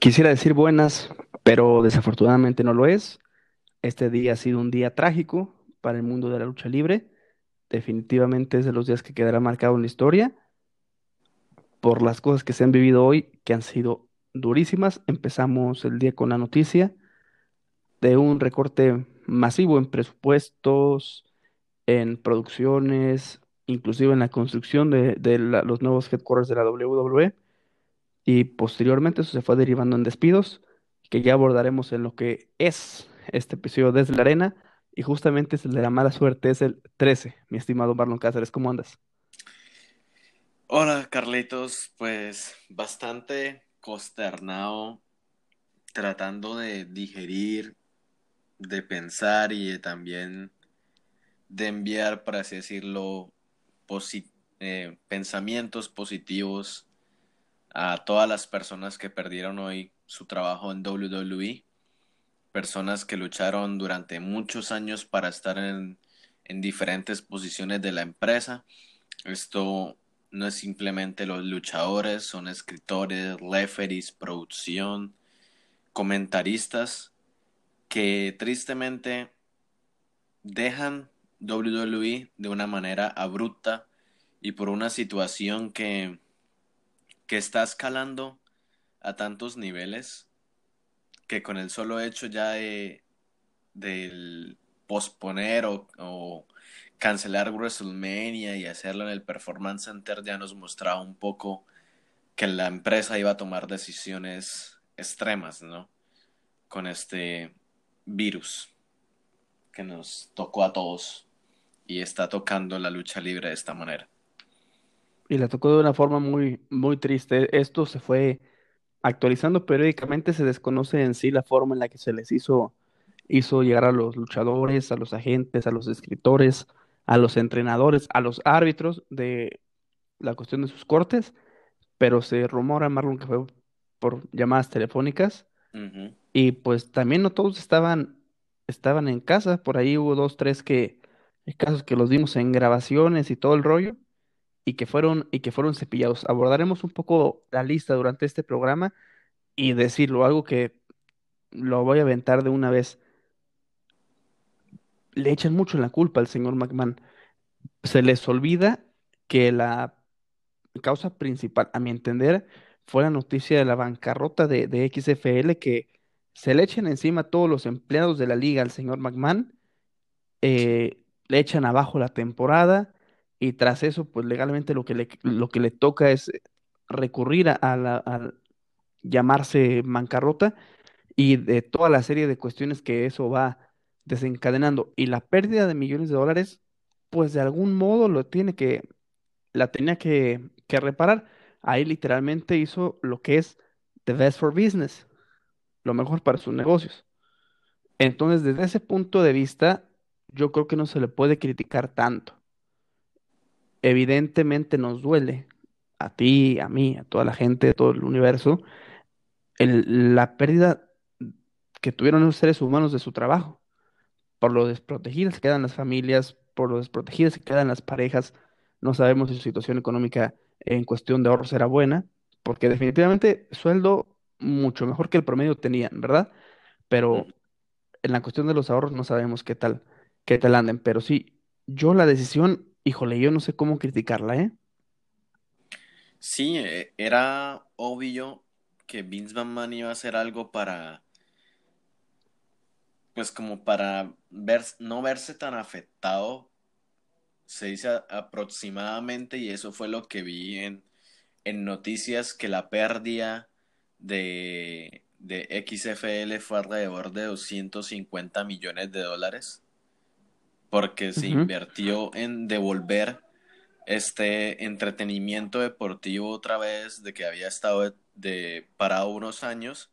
Quisiera decir buenas, pero desafortunadamente no lo es. Este día ha sido un día trágico para el mundo de la lucha libre. Definitivamente es de los días que quedará marcado en la historia por las cosas que se han vivido hoy, que han sido durísimas. Empezamos el día con la noticia de un recorte masivo en presupuestos, en producciones, inclusive en la construcción de, los nuevos headquarters de la WWE. Y posteriormente eso se fue derivando en despidos, que ya abordaremos en lo que es este episodio desde la arena. Y justamente es el de la mala suerte, es el 13, mi estimado Marlon Cáceres. ¿Cómo andas? Hola Carlitos, pues bastante consternado, tratando de digerir, de pensar y también de enviar, por así decirlo, eh, pensamientos positivos a todas las personas que perdieron hoy su trabajo en WWE, personas que lucharon durante muchos años para estar en, en diferentes posiciones de la empresa. Esto no es simplemente los luchadores, son escritores, referees, producción, comentaristas que tristemente dejan WWE de una manera abrupta y por una situación que, que está escalando a tantos niveles que con el solo hecho ya de del posponer o, o cancelar WrestleMania y hacerlo en el Performance Center ya nos mostraba un poco que la empresa iba a tomar decisiones extremas, ¿no? Con este virus que nos tocó a todos y está tocando la lucha libre de esta manera. Y le tocó de una forma muy, muy triste. Esto se fue actualizando periódicamente, se desconoce en sí la forma en la que se les hizo, hizo llegar a los luchadores, a los agentes, a los escritores, a los entrenadores, a los árbitros de la cuestión de sus cortes, pero se rumora, Marlon, que fue por llamadas telefónicas y pues también no todos estaban, estaban en casa, por ahí hubo dos, tres que, casos que los vimos en grabaciones y todo el rollo y que fueron, y que fueron cepillados. Abordaremos un poco la lista durante este programa y decirlo, algo que lo voy a aventar de una vez. Le echan mucho la culpa al señor McMahon. Se les olvida que la causa principal, a mi entender, fue la noticia de la bancarrota de, XFL, que se le echen encima a todos los empleados de la liga al señor McMahon, eh, le echan abajo la temporada y tras eso, pues legalmente lo que le, lo que le toca es recurrir a, la, a llamarse bancarrota y de toda la serie de cuestiones que eso va desencadenando y la pérdida de millones de dólares, pues de algún modo lo tiene que, la tenía que, que reparar. Ahí literalmente hizo lo que es the best for business, lo mejor para sus negocios. Entonces, desde ese punto de vista, yo creo que no se le puede criticar tanto. Evidentemente nos duele a ti, a mí, a toda la gente, a todo el universo, el- la pérdida que tuvieron los seres humanos de su trabajo. por lo desprotegidas que quedan las familias, por lo desprotegidas que quedan las parejas. No sabemos si su situación económica en cuestión de ahorros era buena, porque definitivamente sueldo mucho mejor que el promedio tenían, ¿verdad? Pero en la cuestión de los ahorros no sabemos qué tal, qué tal anden. Pero sí, yo la decisión, híjole, yo no sé cómo criticarla, ¿eh? Sí, eh, era obvio que Vince McMahon iba a hacer algo para, pues como para ver, no verse tan afectado, se dice aproximadamente, y eso fue lo que vi en, en noticias, que la pérdida de, de XFL fue alrededor de 250 millones de dólares, porque se invirtió en devolver este entretenimiento deportivo otra vez de que había estado de, de parado unos años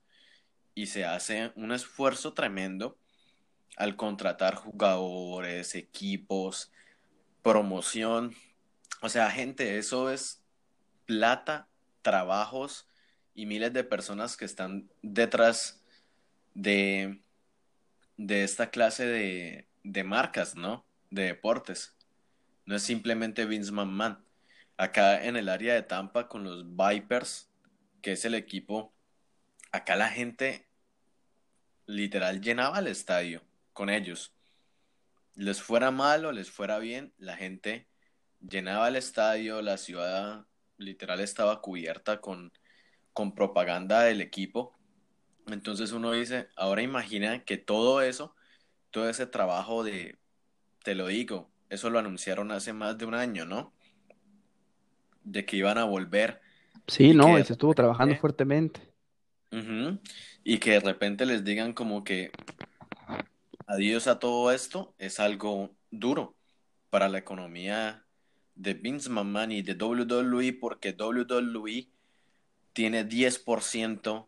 y se hace un esfuerzo tremendo al contratar jugadores, equipos, promoción. O sea, gente, eso es plata, trabajos y miles de personas que están detrás de, de esta clase de, de marcas, ¿no? De deportes. No es simplemente Vince McMahon. Acá en el área de Tampa con los Vipers que es el equipo, acá la gente literal llenaba el estadio con ellos. Les fuera mal o les fuera bien, la gente llenaba el estadio, la ciudad literal estaba cubierta con, con propaganda del equipo. Entonces uno dice, ahora imagina que todo eso, todo ese trabajo de, te lo digo, eso lo anunciaron hace más de un año, ¿no? De que iban a volver. Sí, no, que se estuvo trabajando fuertemente. y que de repente les digan como que adiós a todo esto es algo duro para la economía de Vince McMahon y de WWE porque WWE tiene 10%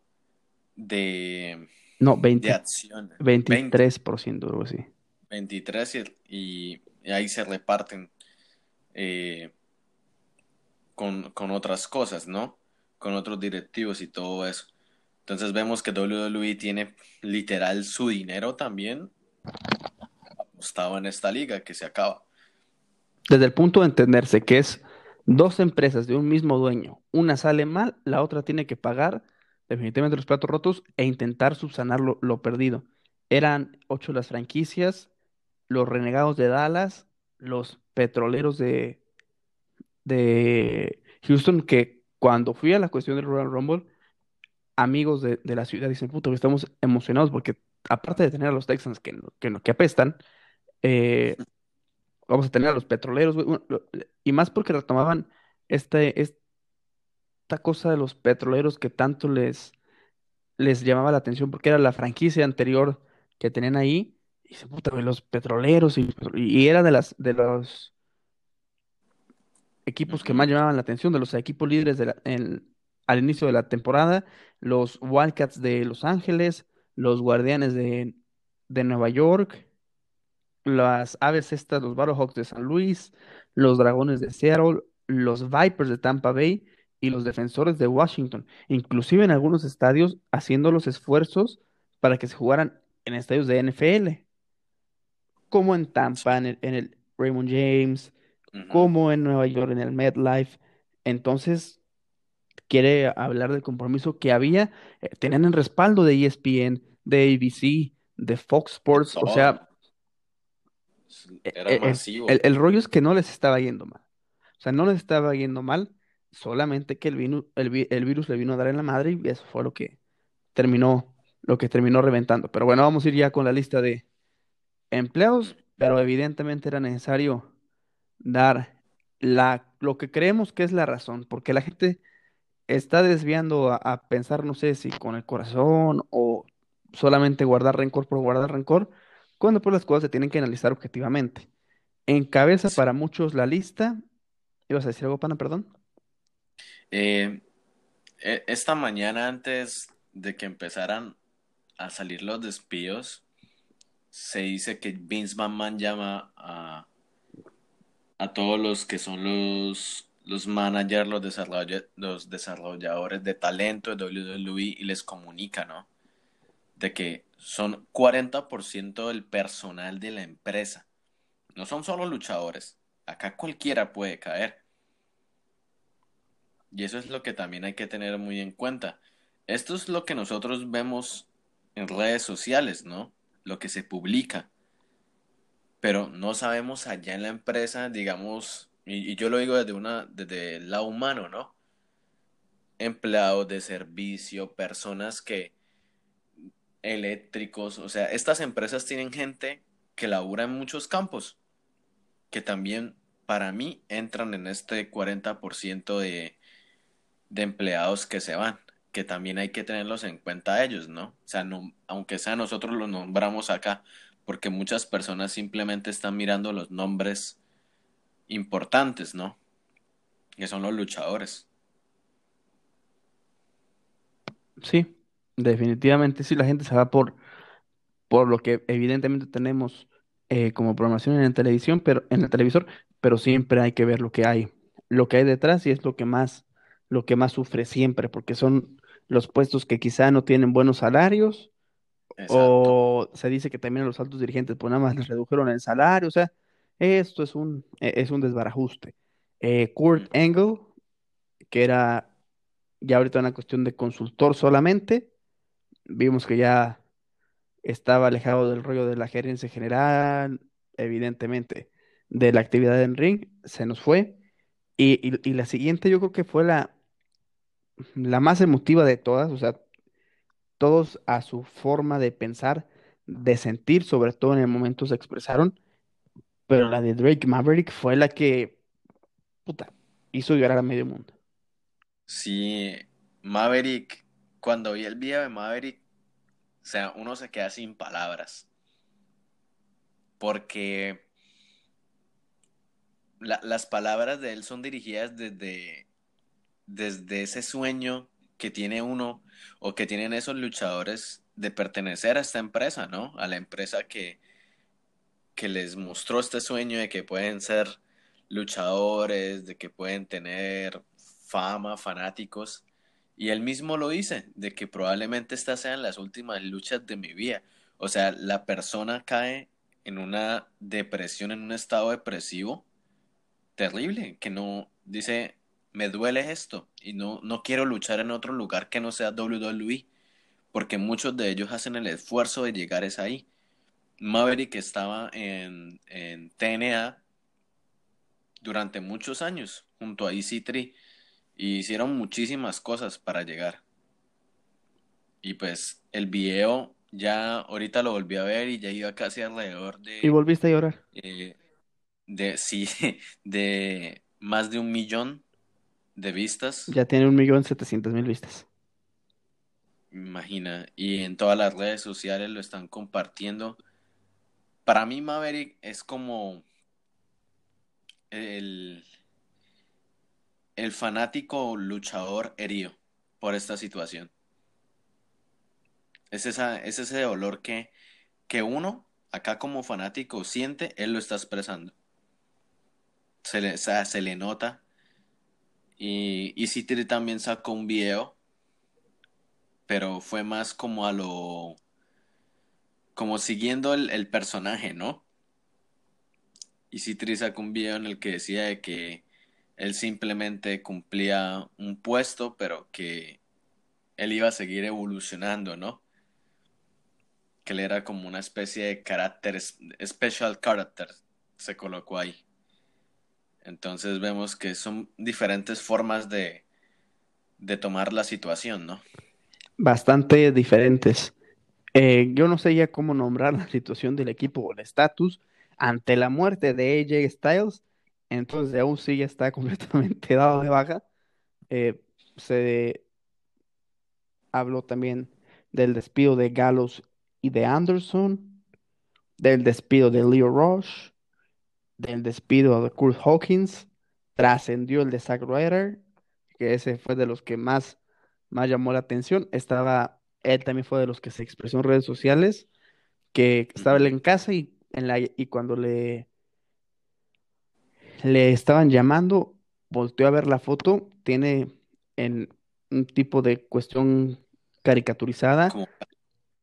de, No, de 20, acciones, 20, 23%, algo así. 23 y, y ahí se reparten eh, con, con otras cosas, ¿no? Con otros directivos y todo eso. Entonces vemos que WWE tiene literal su dinero también apostado en esta liga que se acaba. Desde el punto de entenderse que es dos empresas de un mismo dueño, una sale mal, la otra tiene que pagar definitivamente los platos rotos e intentar subsanar lo, lo perdido. Eran ocho las franquicias, los Renegados de Dallas, los Petroleros de, de Houston, que cuando fui a la cuestión del Royal Rumble, amigos de, de la ciudad dicen, puto, estamos emocionados porque aparte de tener a los Texans que, que, que apestan, eh, vamos a tener a los Petroleros, y más porque retomaban este, esta cosa de los Petroleros que tanto les, les llamaba la atención porque era la franquicia anterior que tenían ahí. Y dice, puta, los Petroleros, y, y era de las, de los equipos que más llamaban la atención, de los equipos líderes de la- en- al inicio de la temporada, los Wildcats de Los Ángeles, los Guardianes de, de Nueva York, las Aves estas, los Battlehawks de San Luis, los Dragones de Seattle, los Vipers de Tampa Bay y los Defensores de Washington, inclusive en algunos estadios haciendo los esfuerzos para que se jugaran en estadios de NFL, como en Tampa, en el, en el Raymond James, como en Nueva York, en el MetLife. Entonces, quiere hablar del compromiso que había, eh, tenían el respaldo de ESPN, de ABC, de Fox Sports, o sea, e- Era e- masivo. el- el rollo es que no les estaba yendo mal. O sea, no les estaba yendo mal, solamente que el, el, vi- el virus le vino a dar en la madre y eso fue lo que terminó, lo que terminó reventando. Pero bueno, vamos a ir ya con la lista de empleados, pero evidentemente era necesario dar la, lo que creemos que es la razón, porque la gente está desviando a, a pensar, no sé si con el corazón o solamente guardar rencor por guardar rencor, cuando pues las cosas se tienen que analizar objetivamente. Encabeza Sí. para muchos la lista. ¿Ibas a decir algo, pana, perdón? Eh, e- esta mañana antes de que empezaran a salir los despidos, se dice que Vince McMahon llama a, a todos los que son los, los managers, los, desarrolla- los desarrolladores de talento de WWE y les comunica, ¿no? De que son 40% del personal de la empresa. No son solo luchadores. Acá cualquiera puede caer. Y eso es lo que también hay que tener muy en cuenta. Esto es lo que nosotros vemos en redes sociales, ¿no? Lo que se publica. Pero no sabemos allá en la empresa, digamos, y, yo lo digo desde una, desde el lado humano, ¿no? Empleados de servicio, personas que, eléctricos, o sea, estas empresas tienen gente que labura en muchos campos, que también para mí entran en este 40% de de empleados que se van, que también hay que tenerlos en cuenta ellos, ¿no? O sea, no, aunque sea nosotros los nombramos acá, porque muchas personas simplemente están mirando los nombres importantes, ¿no? Que son los luchadores. Sí, definitivamente sí, la gente se va por, por lo que evidentemente tenemos eh, como programación en la televisión, pero en el televisor, pero siempre hay que ver lo que hay, lo que hay detrás y es lo que más, lo que más sufre siempre, porque son los puestos que quizá no tienen buenos salarios Exacto. o se dice que también a los altos dirigentes pues nada más les redujeron el salario, o sea, esto es un, e- es un desbarajuste. Eh, Kurt. Angle, que era Ya ahorita una cuestión de consultor solamente. Vimos que ya estaba alejado del rollo de la gerencia general, evidentemente, de la actividad en ring, se nos fue. Y, y- y la siguiente yo creo que fue la, la más emotiva de todas, o sea, todos a su forma de pensar, de sentir, sobre todo en el momento se expresaron, pero la de Drake Maverick fue la que, puta, hizo llorar a medio mundo. Sí, Maverick, cuando vi el video de Maverick, o sea, uno se queda sin palabras, porque la- las palabras de él son dirigidas desde, desde ese sueño que tiene uno o que tienen esos luchadores de pertenecer a esta empresa, ¿no? A la empresa que, que les mostró este sueño de que pueden ser luchadores, de que pueden tener fama, fanáticos. Y él mismo lo dice, de que probablemente estas sean las últimas luchas de mi vida. O sea, la persona cae en una depresión, en un estado depresivo terrible, que no dice, me duele esto y no, no quiero luchar en otro lugar que no sea WWE, porque muchos de ellos hacen el esfuerzo de llegar es ahí. Maverick estaba en, en TNA durante muchos años junto a EC3 y hicieron muchísimas cosas para llegar. Y pues el video ya ahorita lo volví a ver y ya iba casi alrededor Y de, volviste a llorar. eh, de sí, de más de un millón de vistas, Ya tiene un millón setecientos mil vistas. imagina, y en todas las redes sociales lo están compartiendo. Para mí Maverick es como el, el fanático luchador herido por esta situación. Es, esa, es ese dolor que, que uno, acá como fanático, siente, él lo está expresando. Se le, o sea, se le nota. Y, y Citri también sacó un video, pero fue más como a lo... como siguiendo el, personaje, ¿no? Y Citri sacó un video en el que decía de que él simplemente cumplía un puesto, pero que él iba a seguir evolucionando, ¿no? Que él era como una especie de carácter, special character, se colocó ahí. Entonces vemos que son diferentes formas de, de tomar la situación, ¿no? Bastante diferentes. Eh, yo no sé ya cómo nombrar la situación del equipo o el estatus ante la muerte de AJ Styles. Entonces aún sí ya está completamente dado de baja. Eh, se habló también del despido de Gallows y de Anderson, del despido de Leo Rush, del despido de Kurt Hawkins, trascendió el de Zack Ryder, que ese fue de los que más, más llamó la atención. Estaba, él también fue de los que se expresó en redes sociales, que estaba él en casa y, en la, y cuando le, le estaban llamando, volteó a ver la foto, tiene en un tipo de cuestión caricaturizada. Como,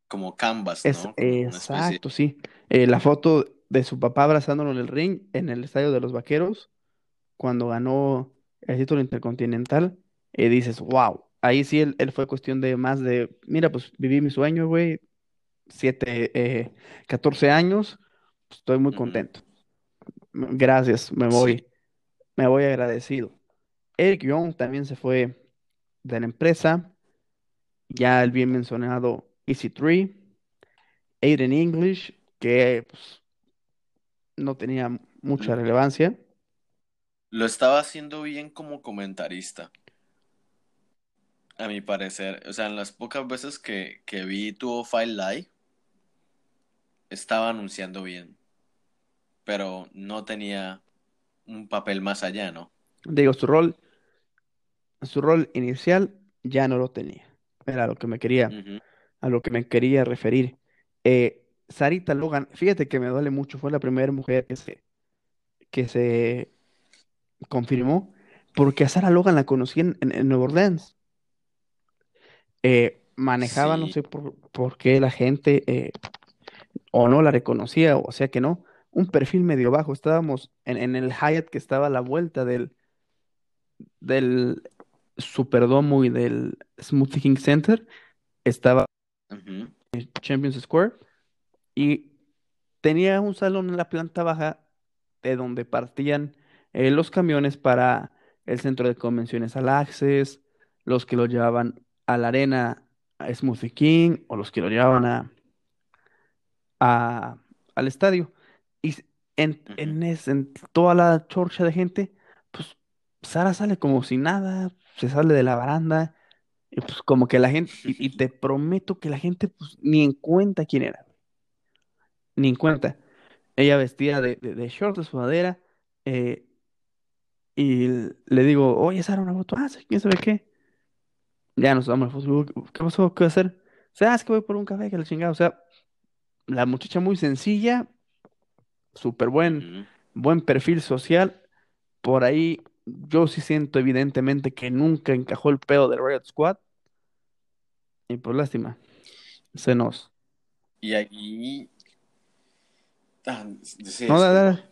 como canvas, Es, ¿no? Como exacto, sí. Eh, la foto de su papá abrazándolo en el ring en el estadio de los Vaqueros cuando ganó el título intercontinental. Y dices, wow, ahí sí él, él fue cuestión de más de, mira, pues viví mi sueño, güey, siete, eh, 14 años, pues, estoy muy contento. Gracias, me Sí. voy, me voy agradecido. Eric Young también se fue de la empresa. Ya el bien mencionado EC3, Aiden English, que pues, no tenía mucha relevancia. Lo estaba haciendo bien como comentarista, a mi parecer. O sea, en las pocas veces que, que vi tuvo File Live, estaba anunciando bien, pero no tenía un papel más allá, ¿no? Digo, su rol, su rol inicial ya no lo tenía. Era a lo que me quería, a lo que me quería referir. Eh, Sarita Logan, fíjate que me duele mucho, fue la primera mujer que se, que se confirmó, porque a Sarah Logan la conocí en, en- en Nueva Orleans. Eh, manejaba, no sé por, por qué la gente eh, o no la reconocía, o sea que no, un perfil medio bajo. Estábamos en, en el Hyatt que estaba a la vuelta del, del Superdomo y del Smoothie King Center, estaba Ujú, Champions Square y tenía un salón en la planta baja de donde partían eh, los camiones para el centro de convenciones al Access, los que lo llevaban a la arena a Smoothie King o los que lo llevaban a, a- al estadio. Y en, en, es- en toda la chorcha de gente, pues Sara sale como si nada, se sale de la baranda, y pues como que la gente, y, y te prometo que la gente pues ni en cuenta quién era, ni en cuenta. Ella vestía de, de, de short, de sudadera, eh, y le digo, oye, Sara, una foto, ah, quién sabe qué. Ya nos foto, luego, ¿qué pasó? ¿Qué va a hacer? O sea, "Ah, es que voy por un café, que la chingada. O sea, la muchacha muy sencilla, súper buen, buen perfil social. Por ahí yo sí siento evidentemente que nunca encajó el pedo del Riot Squad. Y pues lástima, se nos... Y aquí, ah, sí, No, dale, dale.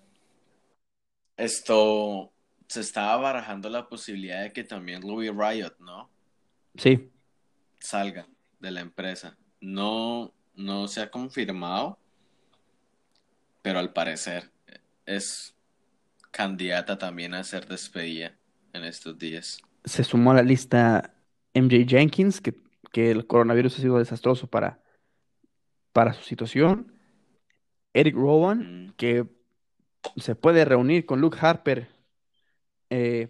Esto se estaba barajando la posibilidad de que también Louis Riot, ¿no? Sí, Salga de la empresa. No, no se ha confirmado, pero al parecer es candidata también a ser despedida en estos días. se sumó a la lista MJ Jenkins, que, que el coronavirus ha sido desastroso para, para su situación. Eric Rowan, que se puede reunir con Luke Harper eh,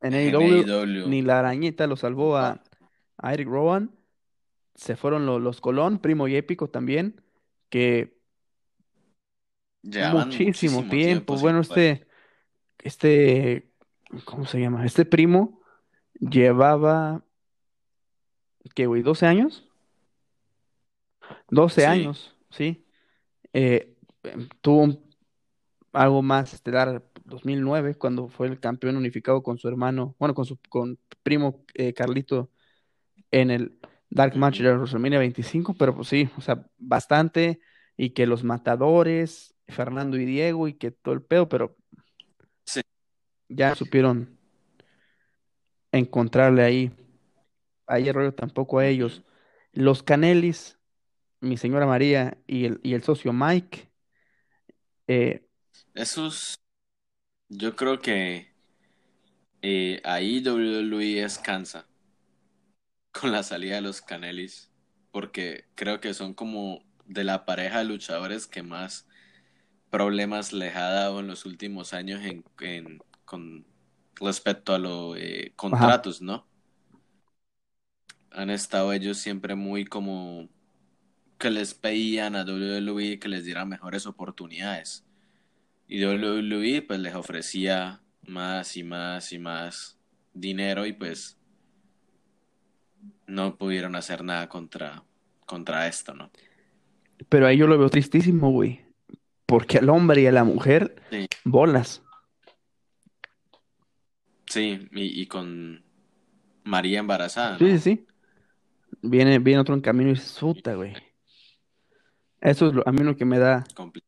en AEW. AEW. Ni la arañita lo salvó a, Eric Rowan. Se fueron lo- los Colón, Primo y Épico también, que Llevaban muchísimo muchísimo tiempo Bueno, este, este, ¿cómo se llama? Este primo llevaba, ¿qué, güey? ¿12 años? 12 Sí. años, sí. Eh, em, tuvo un- algo más estelar 2009, cuando fue el campeón unificado con su hermano, bueno, con su con primo eh, Carlito en el Dark Match de WrestleMania 25, pero pues sí, o sea, bastante, y que los matadores, Fernando y Diego, y que todo el pedo, pero Sí. ya supieron encontrarle ahí, ayer rollo tampoco a ellos. Los Canelis, mi señora María y el, y el socio Mike, eh, Esos, yo creo que eh, ahí WWE descansa con la salida de los Canelis, porque creo que son como de la pareja de luchadores que más problemas les ha dado en los últimos años en, en- con respecto a los ajá, contratos, ¿no? Han estado ellos siempre muy como que les pedían a WWE que les diera mejores oportunidades. Y WWE pues les ofrecía más y más y más dinero y pues no pudieron hacer nada contra, contra esto, ¿no? pero ahí yo lo veo tristísimo, güey, porque al hombre y a la mujer, Sí, bolas. sí, y, y con María embarazada, Sí, sí, sí. Viene, viene otro en camino y se puta, güey. Eso es lo- a mí lo que me da, Compl-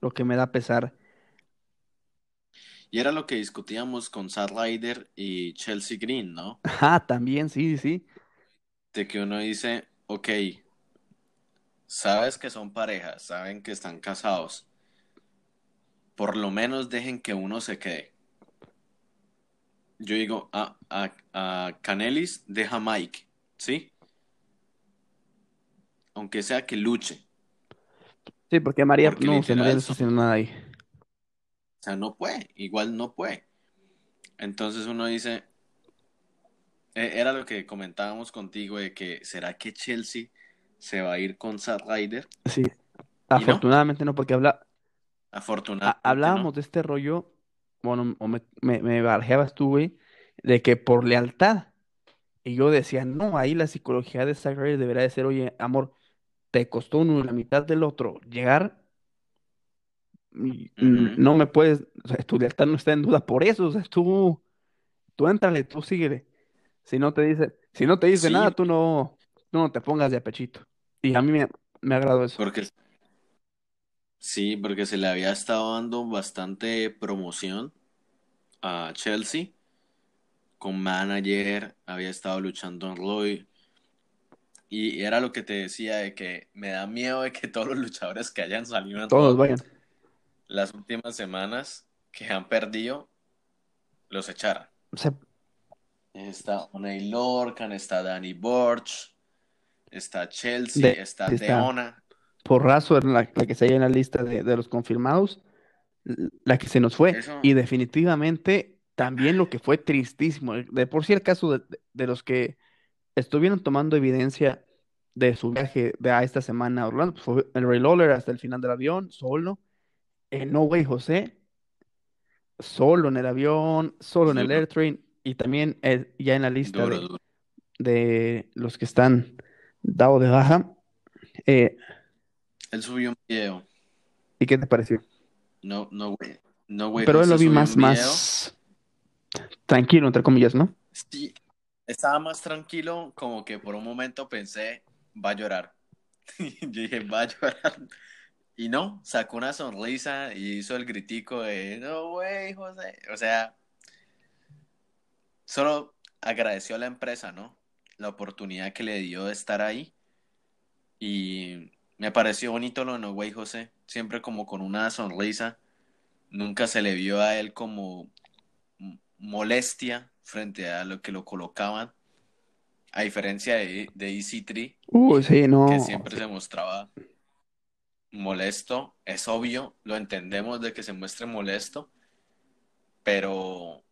lo que me da pesar. Y era lo que discutíamos con Zack Ryder y Chelsea Green, ¿no? Ah, también, sí, sí. De que uno dice, ok, sabes que son parejas, saben que están casados, por lo menos dejen que uno se quede. Yo digo, a, a, a Canelis deja Mike, ¿sí? Aunque sea que luche, Sí, porque María, porque no, María literal está son, haciendo nada ahí. o sea, no puede, igual no puede. Entonces uno dice, eh, era lo que comentábamos contigo de que, ¿será que Chelsea se va a ir con Zack Ryder? Sí, no, afortunadamente no, porque habla, afortunadamente hablábamos no. de este rollo, bueno, o me, me, me barjeabas tú, güey, de que por lealtad. Y yo decía, no, ahí la psicología de Zack Ryder debería de ser, oye, amor, te costó uno la mitad del otro llegar, no me puedes, o sea, tu lealtad no está en duda por eso, o sea, tú, tú éntrale, tú síguele. Si no te dice, si no te dice nada, tú no, tú no te pongas de apechito. Y a mí me, me agradó eso. porque sí, porque se le había estado dando bastante promoción a Chelsea con manager, había estado luchando en Roy. Y era lo que te decía de que me da miedo de que todos los luchadores que hayan salido en Todos vayan. las últimas semanas que han perdido, los echaran. O sea, Está Oney Lorcan, está Danny Borch, está Chelsea, De- está Deona. Porrazo era la, la que se en la lista de, de los confirmados, la que se nos fue. Eso- Y definitivamente también lo que fue tristísimo. De por sí el caso de, de los que estuvieron tomando evidencia de su viaje de a esta semana a Orlando, pues fue el Ray Lawler hasta el final del avión, solo. El No Way José, solo en el avión, solo en el Duro. airtrain. Y también el- ya en la lista Duro, de, duro. de los que están dados de baja. Eh, Él subió un video. ¿y qué te pareció? No, no, güey. No, güey. Pero él lo vi más, más tranquilo, entre comillas, ¿no? Sí, estaba más tranquilo, como que por un momento pensé, va a llorar. Yo dije, va a llorar. Y no, sacó una sonrisa y hizo el gritico de, no, güey, José. O sea, solo agradeció a la empresa, ¿no? La oportunidad que le dio de estar ahí. Y me pareció bonito lo de No Way José, siempre como con una sonrisa. Nunca se le vio a él como molestia frente a lo que lo colocaban. A diferencia de, de EC3, Uy, sí, no. que siempre se mostraba molesto. Es obvio, lo entendemos de que se muestre molesto, pero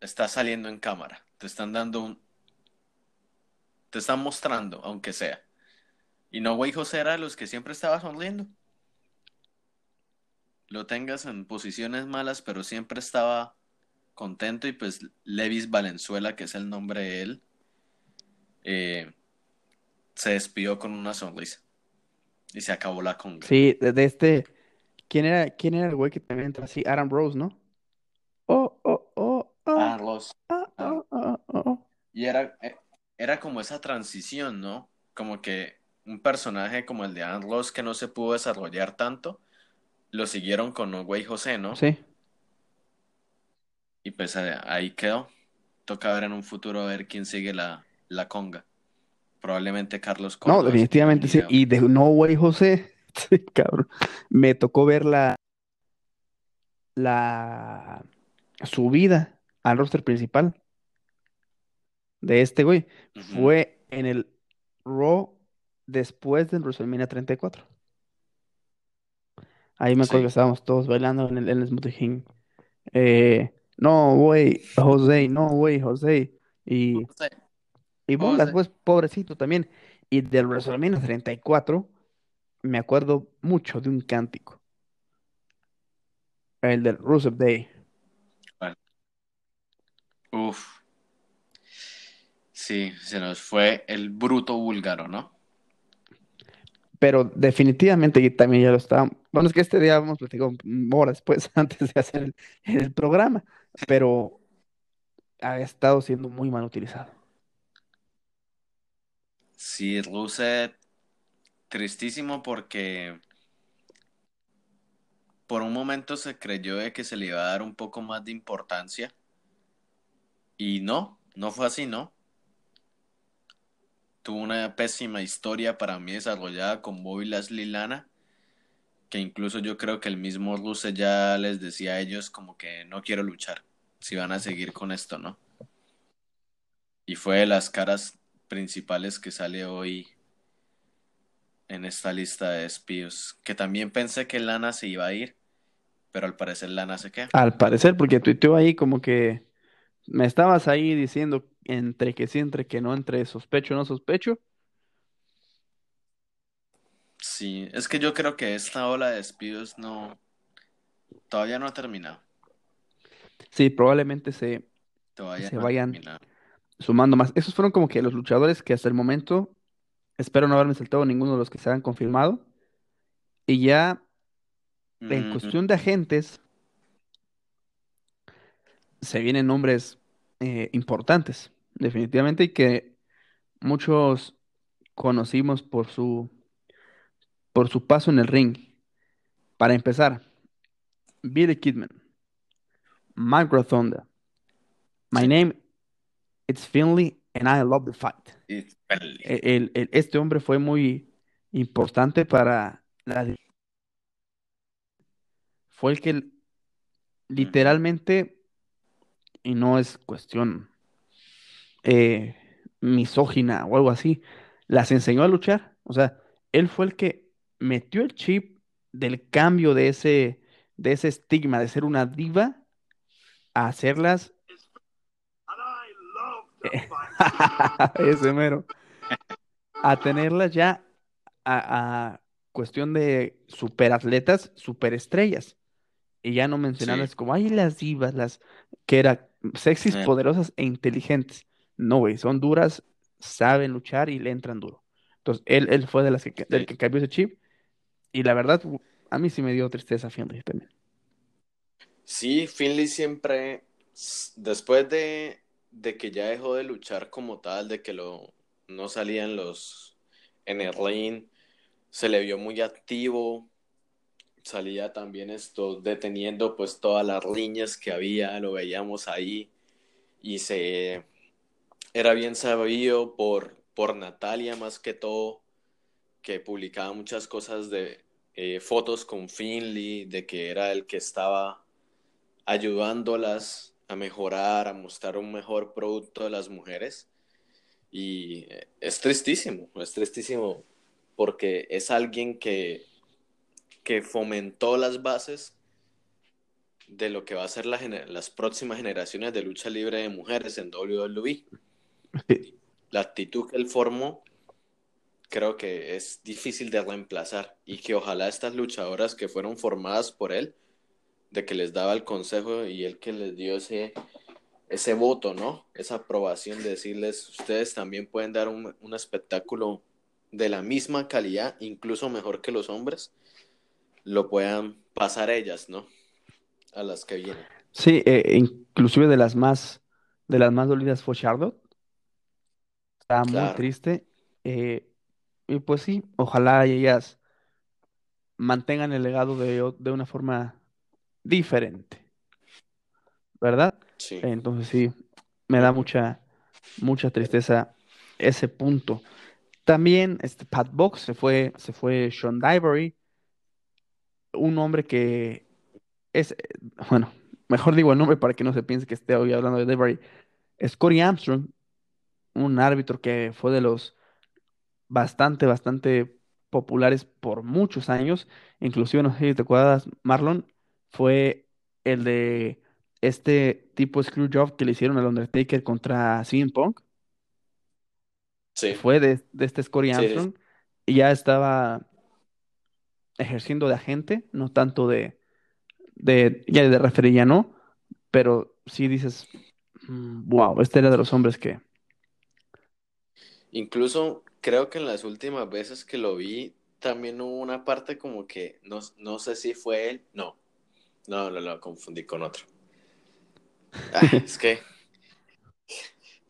está saliendo en cámara. Te están dando un. Te están mostrando, aunque sea. Y no, güey, José era de los que siempre estaba sonriendo. Lo tengas en posiciones malas, pero siempre estaba contento. Y pues Levis Valenzuela, que es el nombre de él, eh, se despidió con una sonrisa. Y se acabó la conga. Sí, de, este. ¿Quién era, quién era el güey que también entra así? Adam Rose, ¿no? Oh, oh, oh, oh, Ah, Ross. oh, oh, oh, oh, oh. Y era, eh, era como esa transición, ¿no? Como que un personaje como el de Ann Ross que no se pudo desarrollar tanto, lo siguieron con Way José, ¿no? Sí. Y pues eh, ahí quedó. Toca ver en un futuro a ver quién sigue la, la conga. Probablemente Carlos No, Córdoba. definitivamente sí. Y de No Way José, cabrón. Me tocó ver la, la subida al roster principal de este güey. Fue en el Raw después del WrestleMania 34. Ahí me acuerdo Sí. que estábamos todos bailando en el, en el Smoothie King. Eh, no, güey, José, no, güey, José. Y, José, y José. pues, pobrecito también. Y del WrestleMania 34, me acuerdo mucho de un cántico. El del Rusev Day. Uf. Sí, se nos fue el bruto búlgaro, ¿no? Pero definitivamente también ya lo estaba. Bueno, es que este día hemos platicado horas después, antes de hacer el, el programa. Pero ha estado siendo muy mal utilizado. Sí, Rusev, tristísimo porque por un momento se creyó de que se le iba a dar un poco más de importancia y no, no fue así, ¿no? Tuvo una pésima historia para mí desarrollada con Bobby Lashley Lana, que incluso yo creo que el mismo Rusev ya les decía a ellos como que no quiero luchar, si van a seguir con esto, ¿no? Y fue de las caras principales que sale hoy en esta lista de despidos. Que también pensé que Lana se iba a ir, pero al parecer Lana se queda. Al parecer, porque tuiteó ahí como que me estabas ahí diciendo entre que sí, entre que no, entre sospecho, no sospecho. Sí, es que yo creo que esta ola de despidos no, todavía no ha terminado. Sí, probablemente se Todavía Se no vayan. sumando más. Esos fueron como que los luchadores que hasta el momento espero no haberme saltado ninguno de los que se han confirmado. Y ya en cuestión de agentes, se vienen nombres eh, importantes, definitivamente, y que muchos conocimos por su, por su paso en el ring. Para empezar, Billy Kidman, Mike Rotonda, My. Name It's Finley and I love the fight. It's el- el- este hombre fue muy importante para la... Fue el que literalmente, y no es cuestión eh, misógina o algo así, las enseñó a luchar. O sea, él fue el que metió el chip del cambio de ese, de ese estigma de ser una diva a hacerlas. Ese mero. A tenerlas ya a, a cuestión de superatletas, superestrellas. Y ya no mencionarlas Sí. como, ay, las divas, las que eran sexys, Eh. poderosas e inteligentes. No, güey, son duras, saben luchar y le entran duro. Entonces, él, él fue de las que, del que cambió ese chip. Y la verdad, a mí sí me dio tristeza Finley también. Sí, Finley siempre, después de, de que ya dejó de luchar como tal, de que lo, no salían los en el ring, se le vio muy activo, salía también esto deteniendo pues todas las riñas que había, lo veíamos ahí y se era bien sabido por, por Natalia más que todo, que publicaba muchas cosas de eh, fotos con Finley, de que era el que estaba ayudándolas a mejorar, a mostrar un mejor producto de las mujeres. Y eh, es tristísimo, es tristísimo porque es alguien que, que fomentó las bases de lo que va a ser la las próximas generaciones de lucha libre de mujeres en WWE. La actitud que él formó creo que es difícil de reemplazar y que ojalá estas luchadoras que fueron formadas por él, de que les daba el consejo y él que les dio ese, ese voto, ¿no? Esa aprobación de decirles, ustedes también pueden dar un, un espectáculo de la misma calidad, incluso mejor que los hombres, lo puedan pasar ellas, ¿no? A las que vienen. Sí, eh, inclusive de las más, de las más dolidas fue Charlotte. Estaba muy Claro. triste. eh, y pues sí, ojalá y ellas mantengan el legado de, de una forma diferente, ¿verdad? Sí. Entonces sí, me da mucha, mucha tristeza ese punto. También este Pat Box se fue, se fue Sean Divery, un hombre que es, bueno, mejor digo el nombre para que no se piense que esté hoy hablando de Divery. Es Corey Armstrong, un árbitro que fue de los bastante, bastante populares por muchos años. Inclusive, no sé si te acuerdas, Marlon, fue el de este tipo Screwjob que le hicieron al Undertaker contra CM Punk. Sí. Fue de, de este Scotty Sí, sí, sí. Armstrong y ya estaba ejerciendo de agente, no tanto de, de ya de referee ya no, pero sí dices, wow, este era de los hombres que Incluso creo que en las últimas veces que lo vi, también hubo una parte como que no, no sé si fue él. No, no, lo, lo confundí con otro. Ah, es que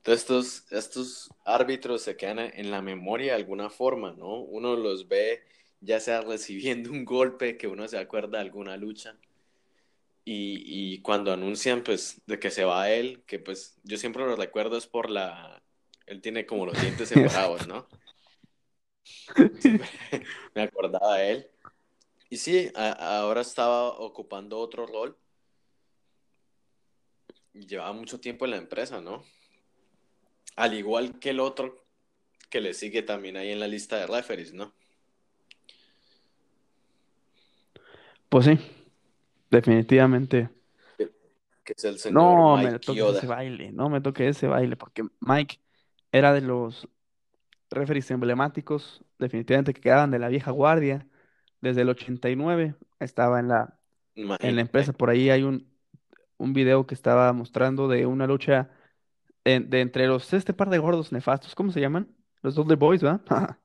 todos estos, estos árbitros se quedan en la memoria de alguna forma, ¿no? Uno los ve ya sea recibiendo un golpe, que uno se acuerda de alguna lucha. Y, y cuando anuncian pues de que se va él, que pues yo siempre lo recuerdo es por la... Él tiene como los dientes separados, ¿no? Me acordaba de él. Y sí, a- ahora estaba ocupando otro rol. Y llevaba mucho tiempo en la empresa, ¿no? Al igual que el otro que le sigue también ahí en la lista de referees, ¿no? Pues sí, definitivamente. Que es el señor No me Mike toques ese baile, no me toques ese baile, porque Mike era de los referees emblemáticos, definitivamente que quedaban de la vieja guardia. Desde el 89 estaba en la, en la empresa. Por ahí hay un, un video que estaba mostrando de una lucha en- de entre los este par de gordos nefastos, ¿cómo se llaman? Los Dudley Boys, ¿verdad?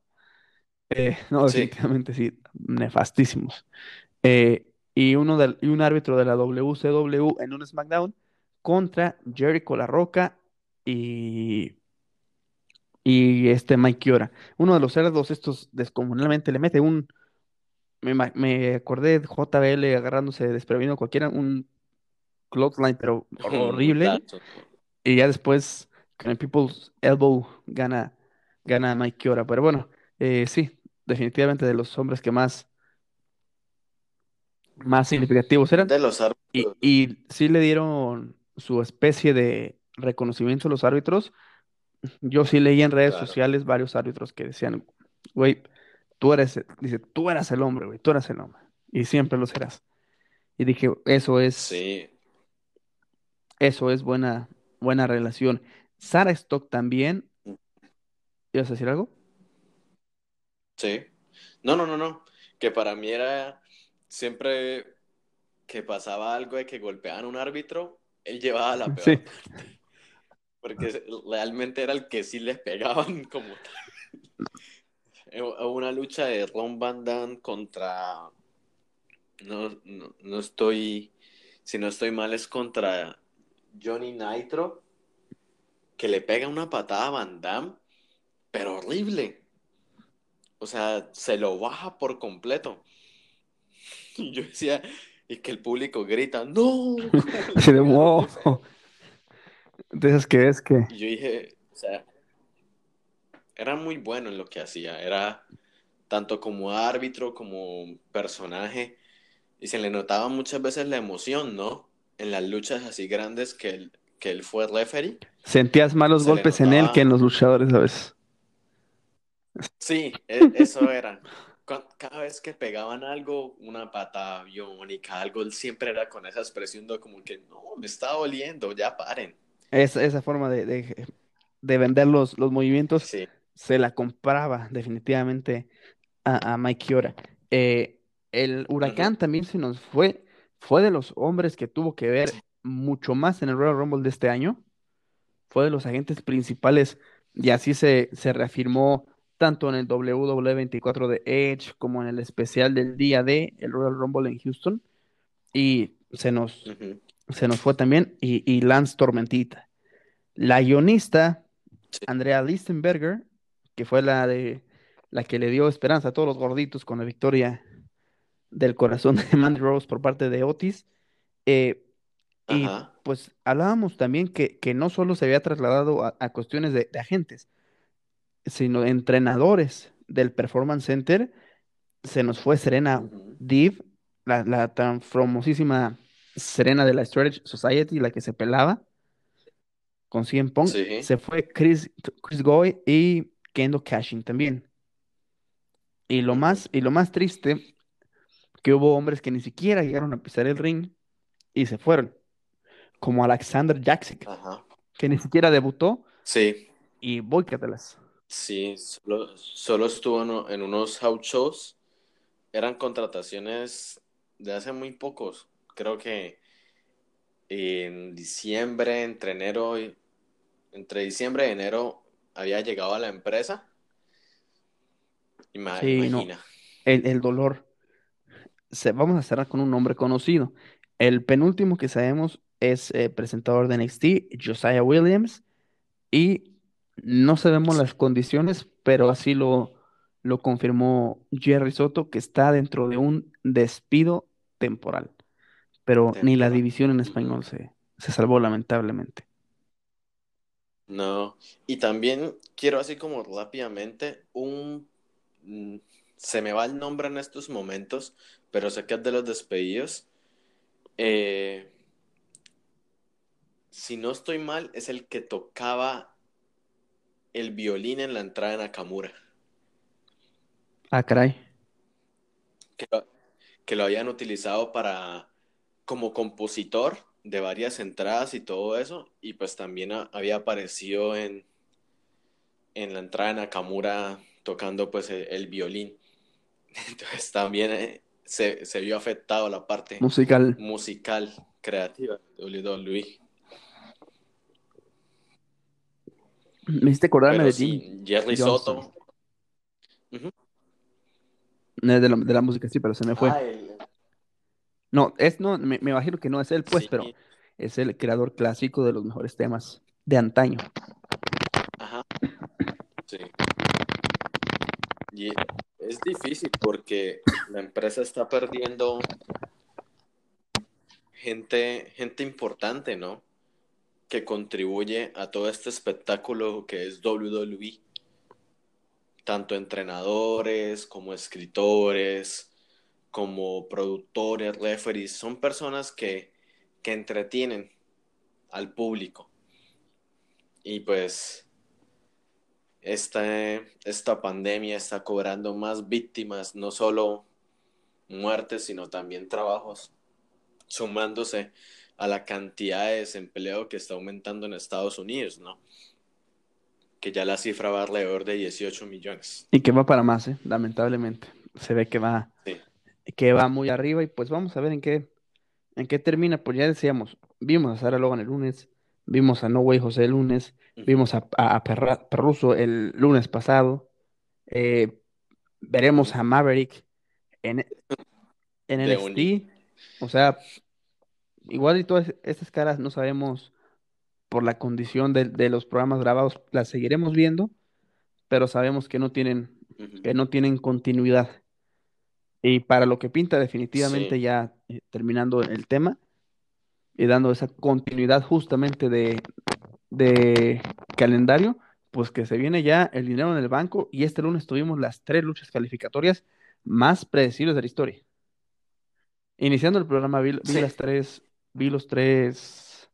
Eh, no, Sí, definitivamente sí, nefastísimos. Eh, y, uno del, y un árbitro de la WCW en un SmackDown contra Jericho La Roca y, y este Mike Chiora. Uno de los cerdos estos descomunalmente le mete un, me, me acordé de JBL agarrándose desprevenido cualquiera, un clothesline pero horrible y ya después con el People's Elbow gana, gana Mike Chiora. Pero bueno, eh, sí, definitivamente de los hombres que más, más significativos eran. De los Y, árbitros. y sí le dieron su especie de reconocimiento a los árbitros. Yo sí leí en redes Claro. sociales varios árbitros que decían, güey, tú eres, dice, tú eras el hombre, güey, tú eras el hombre. Y siempre lo serás. Y dije, eso es, Sí, eso es buena, buena relación. Sarah Stock también, ¿ibas a decir algo? sí. No, no, no, no. Que para mí era siempre que pasaba algo de que golpeaban a un árbitro, él llevaba la peor Sí. Porque realmente era el que sí les pegaban como una lucha de Ron Van Damme contra. No, no, no estoy. Si no estoy mal, es contra Johnny Nitro. Que le pega una patada a Van Damme, pero horrible. O sea, se lo baja por completo. Y yo decía, y que el público grita, ¡No! ¿Cómo le Así de, pegaron wow. eso?" De esas que ves que, Y yo dije, o sea, era muy bueno en lo que hacía. Era tanto como árbitro, como personaje. Y se le notaba muchas veces la emoción, ¿no? En las luchas así grandes que él, que él fue referee. sentías más los golpes en él que en los luchadores a veces. Sí, e- eso era. Cada vez que pegaban algo, una patada biónica, algo, él siempre era con esa expresión de como que, no, me está doliendo, ya paren. Esa, esa forma de, de, de vender los, los movimientos Sí, se la compraba definitivamente a, a Mike Chiora. Eh, el Huracán también se nos fue, fue de los hombres que tuvo que ver mucho más en el Royal Rumble de este año. Fue de los agentes principales y así se, se reafirmó tanto en el WWE24 de Edge como en el especial del día de el Royal Rumble en Houston. Y se nos. Se nos fue también y, y Lance Tormentita. La guionista Sí. Andrea Listenberger, que fue la de la que le dio esperanza a todos los gorditos con la victoria del corazón de Mandy Rose por parte de Otis. eh, y pues hablábamos también que, que no solo se había trasladado a, a cuestiones de, de agentes, sino entrenadores del Performance Center. Se nos fue Serena. Deeb, la, la tan famosísima Serena de la Strategy Society, la que se pelaba con CM Punk. Sí. Se fue Chris, Chris Goy y Kendo Cashin también. Y lo más, y lo más triste, que hubo hombres que ni siquiera llegaron a pisar el ring y se fueron. Como Alexander Ajá. que ni siquiera debutó Sí, y boicátelas. sí, solo, solo estuvo en, en unos house shows. Eran contrataciones de hace muy pocos. Creo que en diciembre, entre enero y entre diciembre y enero había llegado a la empresa. Ima- Sí, no. imagina. El, el dolor. Se, vamos a cerrar con un nombre conocido. El penúltimo que sabemos es eh, presentador de NXT, Josiah Williams, y no sabemos las condiciones, pero así lo, lo confirmó Jerry Soto, que está dentro de un despido temporal. Pero ni la división en español se, se salvó lamentablemente. No, y también quiero así como rápidamente un... mm, Se me va el nombre en estos momentos, pero sé que es de los despedidos. Eh, si no estoy mal, es el que tocaba el violín en la entrada de Nakamura. Ah, caray. Que lo, que lo habían utilizado para como compositor de varias entradas y todo eso. Y pues también a- había aparecido en, en la entrada de Nakamura tocando pues el, el violín. Entonces también eh, se, se vio afectado la parte Musical. musical creativa de WWE. Me hiciste acordarme Pero de Jim sí, Jerry Johnson. Soto. Ujú. No, De la, de la música, sí, pero se me fue. Ah, el- No, es no, me, me imagino que no es él, pues, sí, pero es el creador clásico de los mejores temas de antaño. ajá, sí. Y es difícil porque la empresa está perdiendo gente, gente importante, ¿no? que contribuye a todo este espectáculo que es WWE. Tanto entrenadores como escritores, como productores, referees, son personas que, que entretienen al público. Y pues esta, esta pandemia está cobrando más víctimas, no solo muertes, sino también trabajos, sumándose a la cantidad de desempleo que está aumentando en Estados Unidos, ¿no? Que ya la cifra va alrededor de 18 millones. Y que va para más, ¿eh? lamentablemente. Se ve que va, Sí. Que va muy arriba y pues vamos a ver en qué, en qué termina. Pues ya decíamos, vimos a Sara Logan el lunes, vimos a No Way José el lunes, vimos a, a, a Perra- Perruso el lunes pasado, eh, veremos a Maverick en, en NXT, o sea, igual y todas estas caras no sabemos por la condición de, de los programas grabados, las seguiremos viendo, pero sabemos que no tienen, que no tienen continuidad. Y para lo que pinta, definitivamente Sí. ya eh, terminando el tema y dando esa continuidad justamente de, de calendario, pues que se viene ya el dinero en el banco y este lunes tuvimos las tres luchas calificatorias más predecibles de la historia. Iniciando el programa vi, vi Sí. las tres, vi los tres,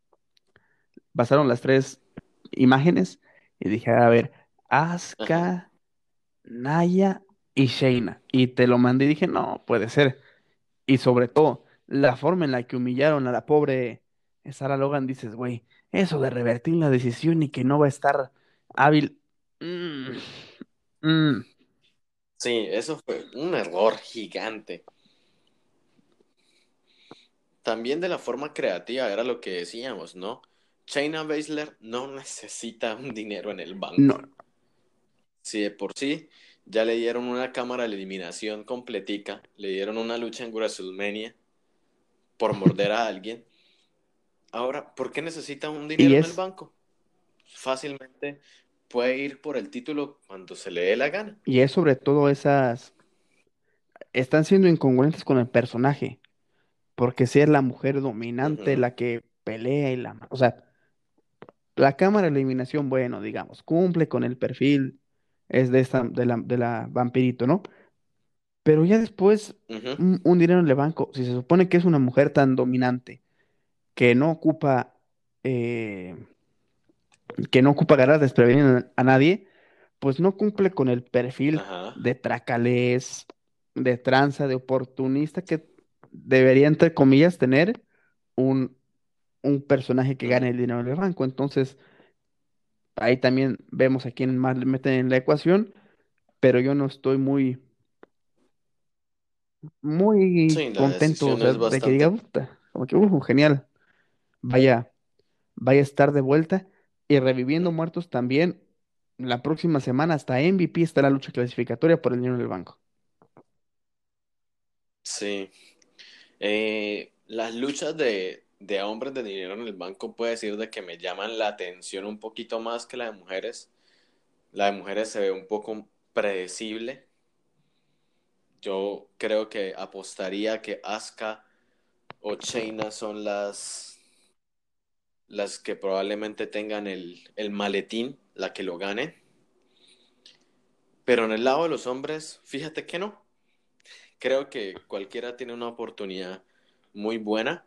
pasaron las tres imágenes y dije, a ver, Ajá. Asuka, Naya y Shayna. Y te lo mandé y dije, no, puede ser. Y sobre todo, la forma en la que humillaron a la pobre Sarah Logan, dices, güey, eso de revertir la decisión y que no va a estar hábil. mm, mm. Sí, eso fue un error gigante. También de la forma creativa era lo que decíamos, ¿no? Shayna Baszler no necesita un dinero en el banco. No, Si de por sí ya le dieron una cámara de eliminación completica, le dieron una lucha en WrestleMania por morder a alguien. Ahora, ¿por qué necesita un dinero en el banco? Fácilmente puede ir por el título cuando se le dé la gana. y es sobre todo esas, están siendo incongruentes con el personaje, porque si es la mujer dominante la que pelea y la, o sea, la cámara de eliminación, bueno, digamos, cumple con el perfil, es de esta, de la, de la vampirito, ¿no? Pero ya después, un, un dinero en el banco, si se supone que es una mujer tan dominante, que no ocupa, eh, que no ocupa agarrar desprevenido a a nadie, pues no cumple con el perfil de tracalés, de tranza, de oportunista que debería, entre comillas, tener un, un personaje que gane el dinero en el banco. Entonces, ahí también vemos a quién más le meten en la ecuación, pero yo no estoy muy, muy Sí, contento, o sea, de que diga. "Puta", como que, "Uh, genial, vaya, vaya a estar de vuelta. Y reviviendo muertos también, la próxima semana hasta MVP está la lucha clasificatoria por el dinero en el banco. Sí. Eh, las luchas de, de hombres de dinero en el banco puede decir de que me llaman la atención un poquito más que la de mujeres. La de mujeres se ve un poco predecible. Yo creo que apostaría que Asuka o Shayna son las, las que probablemente tengan el, el maletín, la que lo gane. Pero en el lado de los hombres, fíjate que no. Creo que cualquiera tiene una oportunidad muy buena.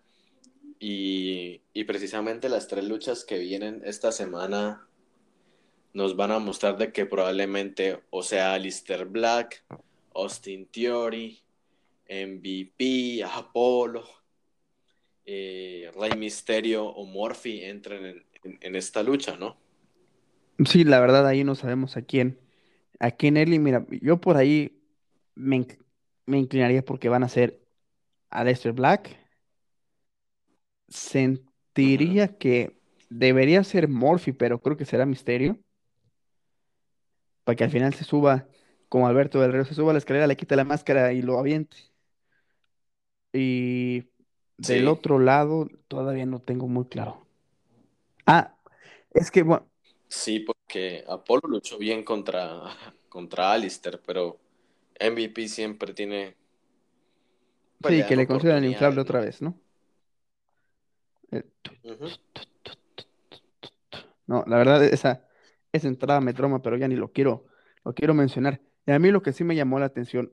Y, y precisamente las tres luchas que vienen esta semana nos van a mostrar de que probablemente o sea Alistair Black, Austin Theory, MVP, Apollo, eh, Rey Mysterio o Murphy entren en, esta lucha, ¿no? Sí, la verdad, ahí no sabemos a quién. A quién Eli, mira, yo por ahí me, me inclinaría porque van a ser Aleister Black. Sentiría que debería ser Murphy, pero creo que será Misterio. Para que al final se suba, como Alberto del Río, se suba a la escalera, le quite la máscara y lo aviente. Y del Sí, otro lado, todavía no tengo muy claro. Ah, es que, bueno, sí, porque Apollo luchó bien contra, contra Alistair, pero MVP siempre tiene sí, peleas, que le el inflable otra vez, ¿no? El. No, la verdad, esa, esa entrada me troma, pero ya ni lo quiero, lo quiero mencionar. Y a mí lo que sí me llamó la atención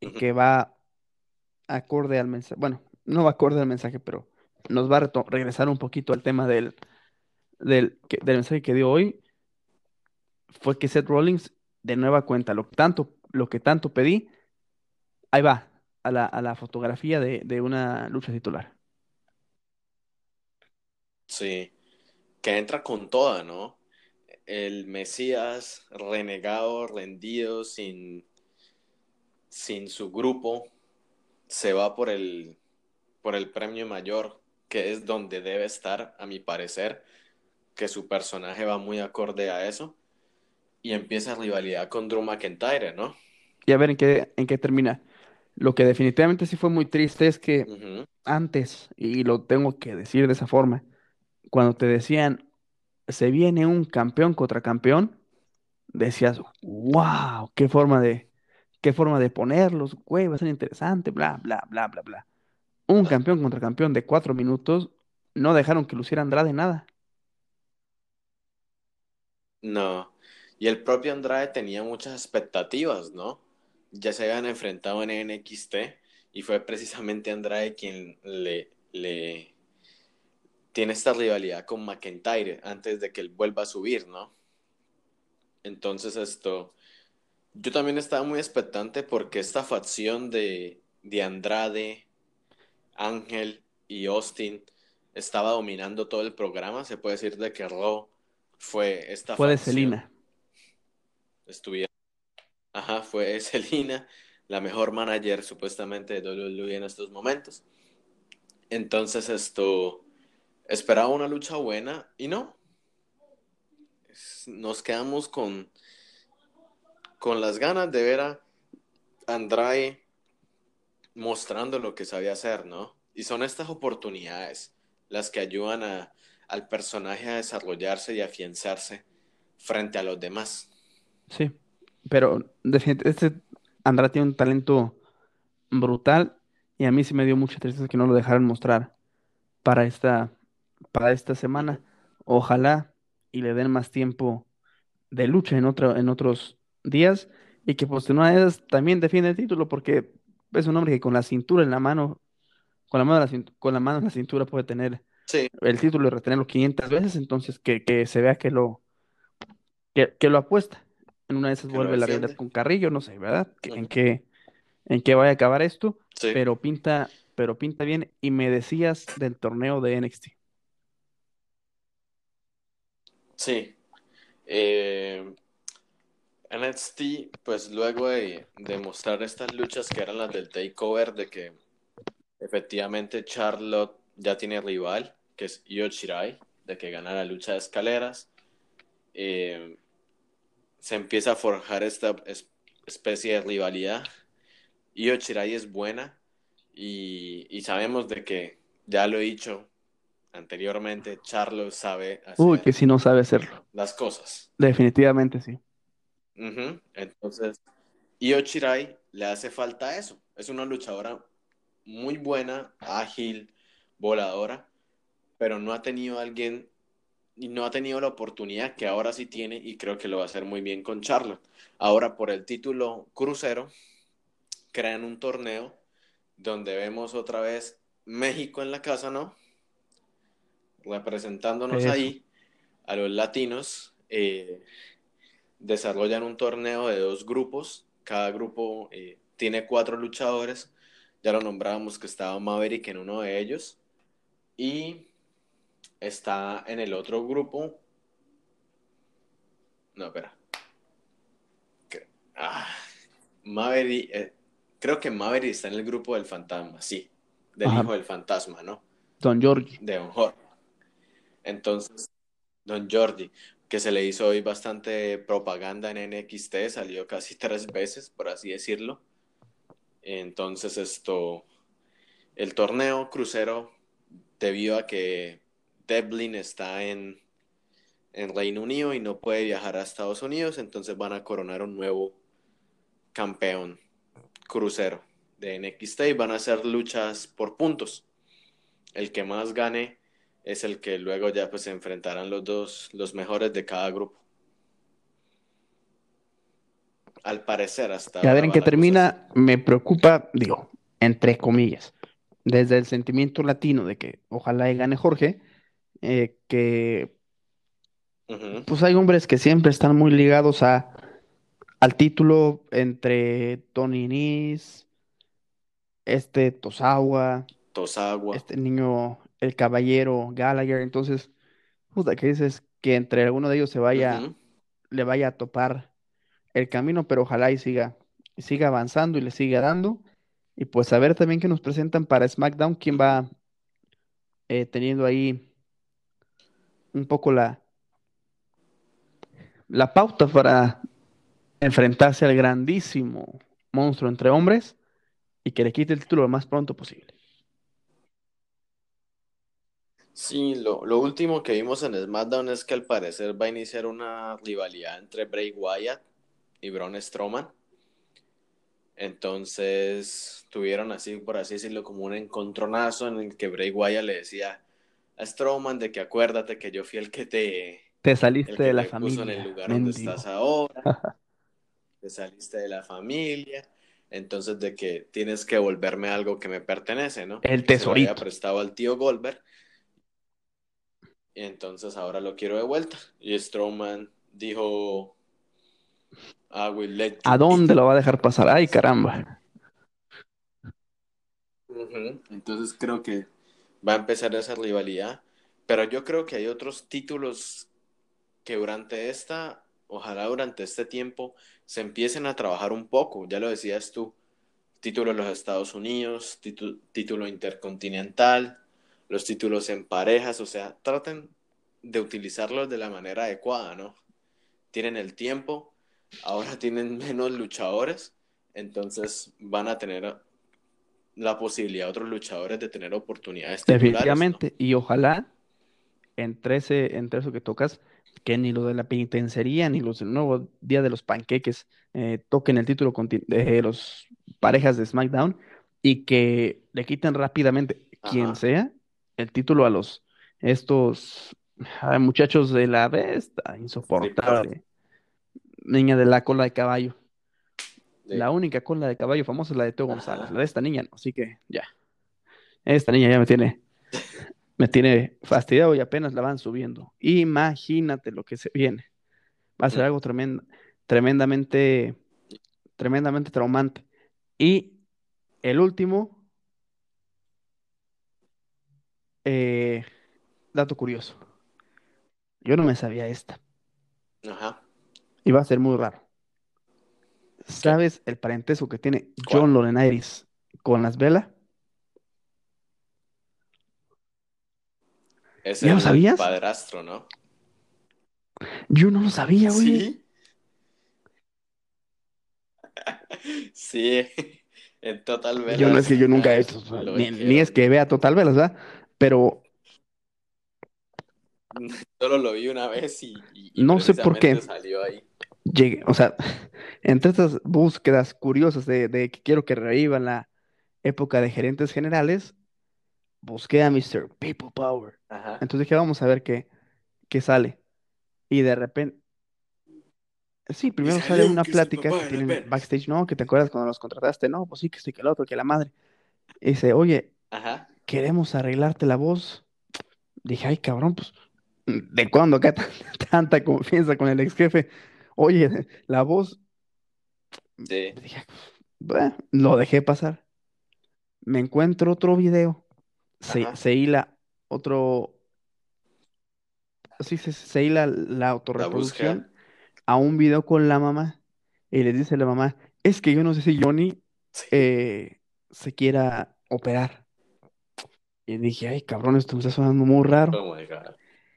y que va acorde al mensaje, bueno, no va acorde al mensaje, pero nos va a regresar un poquito al tema del, del, que- del mensaje que dio hoy, fue que Seth Rollins de nueva cuenta, lo tanto, lo que tanto pedí, ahí va, a la, a la fotografía de, de una lucha titular. Sí, que entra con toda, ¿no? El Mesías renegado, rendido, sin, sin su grupo, se va por el, por el premio mayor, que es donde debe estar, a mi parecer, que su personaje va muy acorde a eso, y empieza rivalidad con Drew McIntyre, ¿no? Y a ver en qué, en qué termina. Lo que definitivamente sí fue muy triste es que antes, y lo tengo que decir de esa forma, cuando te decían, se viene un campeón contra campeón, decías, wow, qué forma de, qué forma de ponerlos, güey, va a ser interesante, bla, bla, bla, bla, bla. Un campeón contra campeón de cuatro minutos, no dejaron que luciera Andrade nada. No. Y el propio Andrade tenía muchas expectativas, ¿no? Ya se habían enfrentado en NXT y fue precisamente Andrade quien le, le tiene esta rivalidad con McIntyre antes de que él vuelva a subir, ¿no? Entonces esto, yo también estaba muy expectante porque esta facción de, de Andrade, Ángel y Austin estaba dominando todo el programa. Se puede decir de que Raw fue esta Fue de facción. Celina. Estuvieron Ajá, fue Selina, la mejor manager supuestamente de WWE en estos momentos. Entonces esto esperaba una lucha buena y no. Nos quedamos con, con las ganas de ver a Andrade mostrando lo que sabía hacer, ¿no? Y son estas oportunidades las que ayudan a- al personaje a desarrollarse y afianzarse frente a los demás. Sí, pero este Andrade tiene un talento brutal y a mí sí me dio mucha tristeza que no lo dejaran mostrar para esta, para esta semana. Ojalá y le den más tiempo de lucha en otro, en otros días y que pues una de esas también defiende el título porque es un hombre que con la cintura en la mano, con la mano, en la cin- con la mano en la cintura puede tener Sí, el título y retenerlo 500 veces, entonces que, que se vea que lo, que, que lo apuesta. En una de esas que vuelve la defiende. con Carrillo, no sé, ¿verdad? En qué, en qué vaya a acabar esto, Sí, pero pinta, pero pinta bien. Y me decías del torneo de NXT. Sí. Eh, NXT, pues luego de, de mostrar estas luchas que eran las del takeover, de que efectivamente Charlotte ya tiene rival, que es Io Shirai, de que gana la lucha de escaleras, eh, se empieza a forjar esta es- especie de rivalidad. Io Shirai es buena y, y sabemos de que, ya lo he dicho anteriormente, Charlotte sabe Uy, que hacer si no sabe hacerlo. las cosas. Definitivamente sí. Entonces, Io Shirai le hace falta eso. Es una luchadora muy buena, ágil, voladora, pero no ha tenido alguien y no ha tenido la oportunidad que ahora sí tiene y creo que lo va a hacer muy bien con Charlotte. Ahora por el título crucero crean un torneo donde vemos otra vez México en la casa, ¿no? Representándonos Eso. ahí a los latinos. eh, desarrollan un torneo de dos grupos. Cada grupo eh, tiene cuatro luchadores. Ya lo nombrábamos que estaba Maverick en uno de ellos. Y está en el otro grupo. No, espera. Ah, Maverick. eh, creo que Maverick está en el grupo del fantasma, sí. Del Ajá. hijo del fantasma, ¿no? Don Georgie. De Don Jorge. Entonces, Don Jordi, que se le hizo hoy bastante propaganda en NXT, salió casi tres veces, por así decirlo. Entonces, esto, el torneo crucero, debido a que Devlin está en, en Reino Unido y no puede viajar a Estados Unidos, entonces van a coronar un nuevo campeón crucero de NXT y van a hacer luchas por puntos. El que más gane es el que luego ya pues se enfrentarán los dos, los mejores de cada grupo. Al parecer hasta Y a ver en qué termina, me preocupa, digo, entre comillas, desde el sentimiento latino de que ojalá y gane Jorge, eh, que pues hay hombres que siempre están muy ligados a, al título entre Tony Nese, este Tosawa, Tosagua. este niño, el caballero Gallagher, entonces, puta, que dices que entre alguno de ellos se vaya, le vaya a topar el camino, pero ojalá y siga, y siga avanzando y le siga dando. Y pues a ver también qué nos presentan para SmackDown, quién va eh, teniendo ahí un poco la, la pauta para enfrentarse al grandísimo monstruo entre hombres y que le quite el título lo más pronto posible. Sí, lo, lo último que vimos en SmackDown es que al parecer va a iniciar una rivalidad entre Bray Wyatt y Braun Strowman. Entonces tuvieron así, por así decirlo, como un encontronazo en el que Bray Wyatt le decía a Strowman de que acuérdate que yo fui el que te, Te saliste de la te puso en el familia, lugar donde estás ahora, te saliste de la familia, entonces de que tienes que volverme algo que me pertenece, ¿no? El Que se lo tesorito. prestado al tío Goldberg entonces ahora lo quiero de vuelta. Y Strowman dijo, I will let ¿A dónde lo va a dejar pasar? Ay, caramba. Entonces creo que va a empezar esa rivalidad, pero yo creo que hay otros títulos que durante esta, ojalá durante este tiempo, se empiecen a trabajar un poco, ya lo decías tú, título de los Estados Unidos, título intercontinental, los títulos en parejas, o sea, traten de utilizarlos de la manera adecuada, ¿no? Tienen el tiempo, ahora tienen menos luchadores, entonces van a tener la posibilidad otros luchadores de tener oportunidades. Definitivamente. Y ojalá entre ese, entre eso que tocas, que ni lo de la penitenciaría ni los del nuevo día de los panqueques eh, toquen el título de los parejas de SmackDown y que le quiten rápidamente, quien sea, el título a los estos ay, muchachos de la besta, insoportable, niña de la cola de caballo. La única cola de caballo famosa es la de Teo González, Ajá. la de esta niña no, así que ya. Esta niña ya me tiene, me tiene fastidiado y apenas la van subiendo. Imagínate lo que se viene. Va a ser Mm. algo tremendo, tremendamente, tremendamente traumante. Y el último, eh, dato curioso. Yo no me sabía esta. Ajá. Y va a ser muy raro. ¿Sabes el parentesco que tiene. John Laurinaitis con las velas? Es ¿Ya lo sabías? padrastro, ¿no? Yo no lo sabía, güey. Sí. Sí. En Total Yo no Velas, es que yo nunca he ah, hecho, ni, ni es que vea Total Velas, ¿verdad? Pero Solo lo vi una vez y, No sé por qué. salió ahí. llegué, o sea, entre estas búsquedas curiosas de, de que quiero que revivan la época de gerentes generales, busqué a Mr. People Power. Ajá. Entonces dije, vamos a ver qué, qué sale. Y de repente, sí, primero sale "Luke una plática que tienen velas". backstage, ¿no? Que te acuerdas cuando los contrataste, no, pues sí, que sí, que el otro, que la madre. Y dice, oye, Ajá. Queremos arreglarte la voz. Dije, ay, cabrón, pues, ¿de cuándo acá tan- tanta confianza con el ex jefe? Oye, la voz, Sí. dije, "Bueno", lo dejé pasar. Me encuentro otro video, se, se hila otro, sí, se, se hila la autorreproducción a un video con la mamá y le dice la mamá, es que yo no sé si Johnny Sí. eh, se quiera operar. Y dije, ay, cabrón, esto me está sonando muy raro. Oh my God.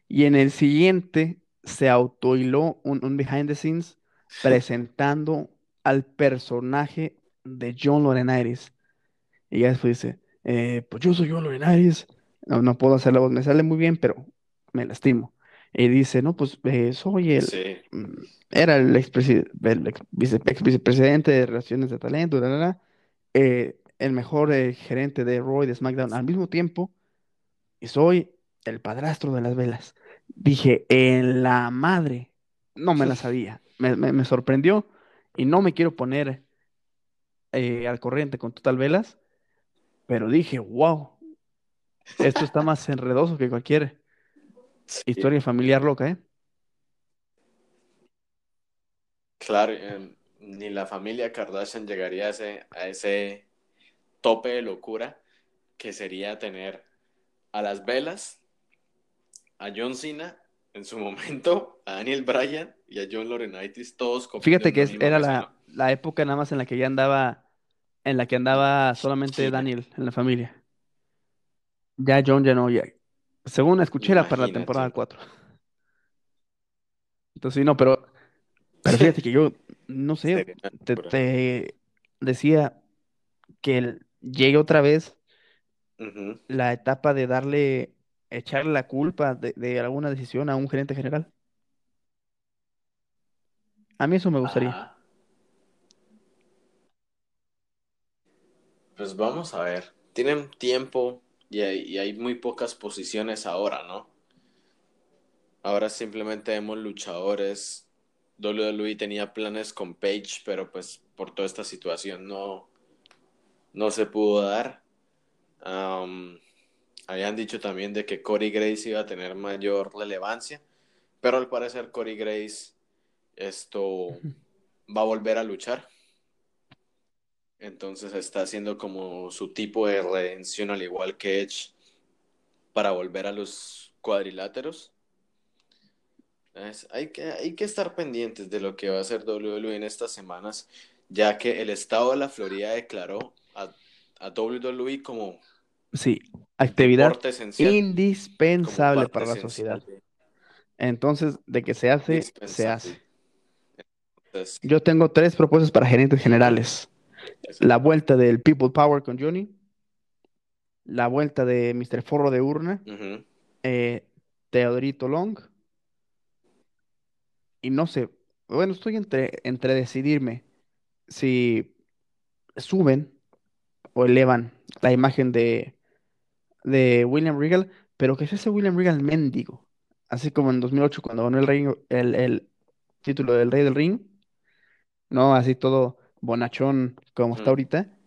Y en el siguiente se autohiló un, un behind the scenes presentando al personaje de John Laurinaitis. Y ya después dice, eh, pues yo soy John Laurinaitis. No, no puedo hacer la voz, me sale muy bien, pero me lastimo. Y dice, no, pues eh, soy el, Sí. mm, era el ex, el ex, vice- ex vicepresidente de Relaciones de Talento, la, la, la, eh, el mejor eh, gerente de Raw y de SmackDown al mismo tiempo, y soy el padrastro de las velas. Dije, en la madre, no me la sabía. Me, me- me sorprendió y no me quiero poner eh, al corriente con Total Velas, pero dije, wow, esto está más enredoso que cualquier Sí, historia familiar loca, ¿eh? claro, em, ni la familia Kardashian llegaría a ese, a ese tope de locura que sería tener a las velas, a John Cena en su momento, a Daniel Bryan y a John Laurinaitis, todos comiendo Fíjate que es- era la, la época nada más en la que ya andaba, en la que andaba solamente Sí, Daniel en la familia. Ya John ya no, ya. Según escuché era para la temporada imagínate. 4. Entonces, sí, no, pero, pero fíjate que yo, no sé, te, te decía que el- llegue otra vez la etapa de darle, echarle la culpa de, de alguna decisión a un gerente general. A mí eso me gustaría. Ajá. Pues vamos a ver. Tienen tiempo y hay, y hay muy pocas posiciones ahora, ¿no? Ahora simplemente vemos luchadores. WWE tenía planes con Page, pero pues por toda esta situación no, no se pudo dar. Habían dicho también de que Corey Grace iba a tener mayor relevancia, pero al parecer Corey Grace esto va a volver a luchar. Entonces está haciendo como su tipo de redención al igual que Edge para volver a los cuadriláteros. Hay que, hay que estar pendientes de lo que va a hacer WWE en estas semanas, ya que el estado de la Florida declaró a, a WWE como Sí, actividad indispensable para la sociedad. Entonces, de que se hace, se hace. Entonces, Yo tengo tres propuestas para gerentes generales. La vuelta del People Power con Johnny, la vuelta de Mr. Forro de Urna, eh, Teodorito Long, y no sé, bueno, estoy entre, entre decidirme si suben o elevan la imagen de, de William Regal, pero que es ese William Regal mendigo, así como en 2008 cuando ganó el, rey- el, el título del Rey del Ring, ¿no? Así todo bonachón como está ujú. ahorita,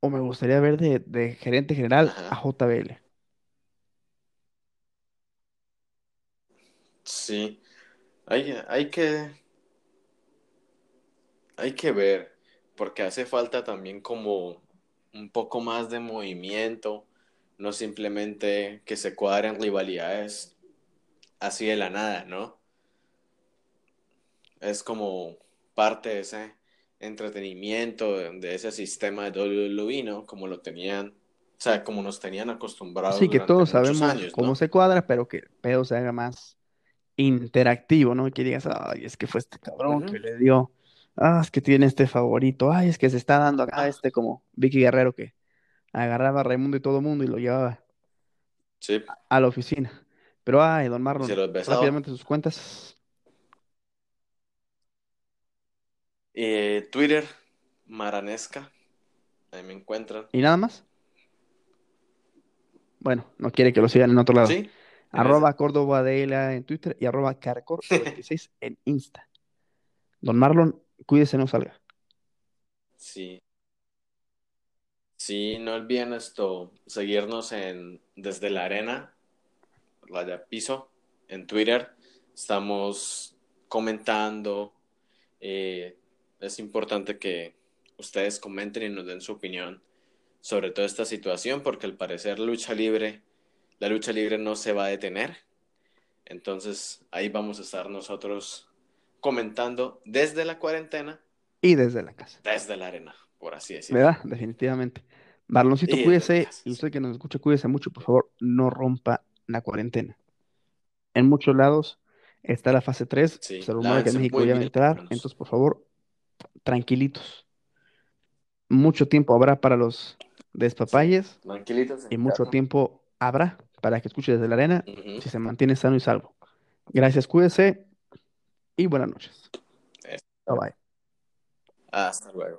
o me gustaría ver de, de gerente general a. JBL. Sí, hay, hay que, hay que ver, porque hace falta también como un poco más de movimiento, no simplemente que se cuadren rivalidades así de la nada, ¿no? Es como parte de ese entretenimiento, de, ese sistema de WWE, ¿no? Como lo tenían, o sea, como nos tenían acostumbrados Sí, que todos sabemos años, cómo ¿no? se cuadra, pero que el pedo se haga más interactivo, ¿no? Que digas, ay, es que fue este cabrón que le dio, ah, es que tiene este favorito, ay, es que se está dando acá Ah, este como Vicky Guerrero que agarraba a Raimundo y todo mundo y lo llevaba sí, a la oficina. Pero, ay, don Marlon, rápidamente sus cuentas Eh, Twitter, Maranesca, ahí me encuentran. y nada más. Bueno, no quiere que lo sigan en otro lado. Sí. Arroba Córdoba en Twitter y arroba Carcor96 en Insta. Don Marlon, cuídese, no salga. Sí. Sí, no olviden esto, seguirnos en Desde la Arena, Raya Piso, en Twitter. Estamos comentando. eh, es importante que ustedes comenten y nos den su opinión sobre toda esta situación, porque al parecer lucha libre, la lucha libre no se va a detener. Entonces ahí vamos a estar nosotros comentando desde la cuarentena, Y desde la casa. desde la arena, por así decirlo. ¿Verdad? Definitivamente. Marloncito, Y cuídese. casa, Y sí. usted que nos escucha, cuídese mucho. Por favor, no rompa la cuarentena. En muchos lados está la fase 3. Sí, Se rumora que México ya va a entrar. Entonces, por favor, tranquilitos. Mucho tiempo habrá para los Sí, despapayes tranquilitos y mucho casa. tiempo habrá para que escuche desde la arena si se mantiene sano y salvo. Gracias, cuídese y buenas noches. Eso. Bye bye. Hasta luego.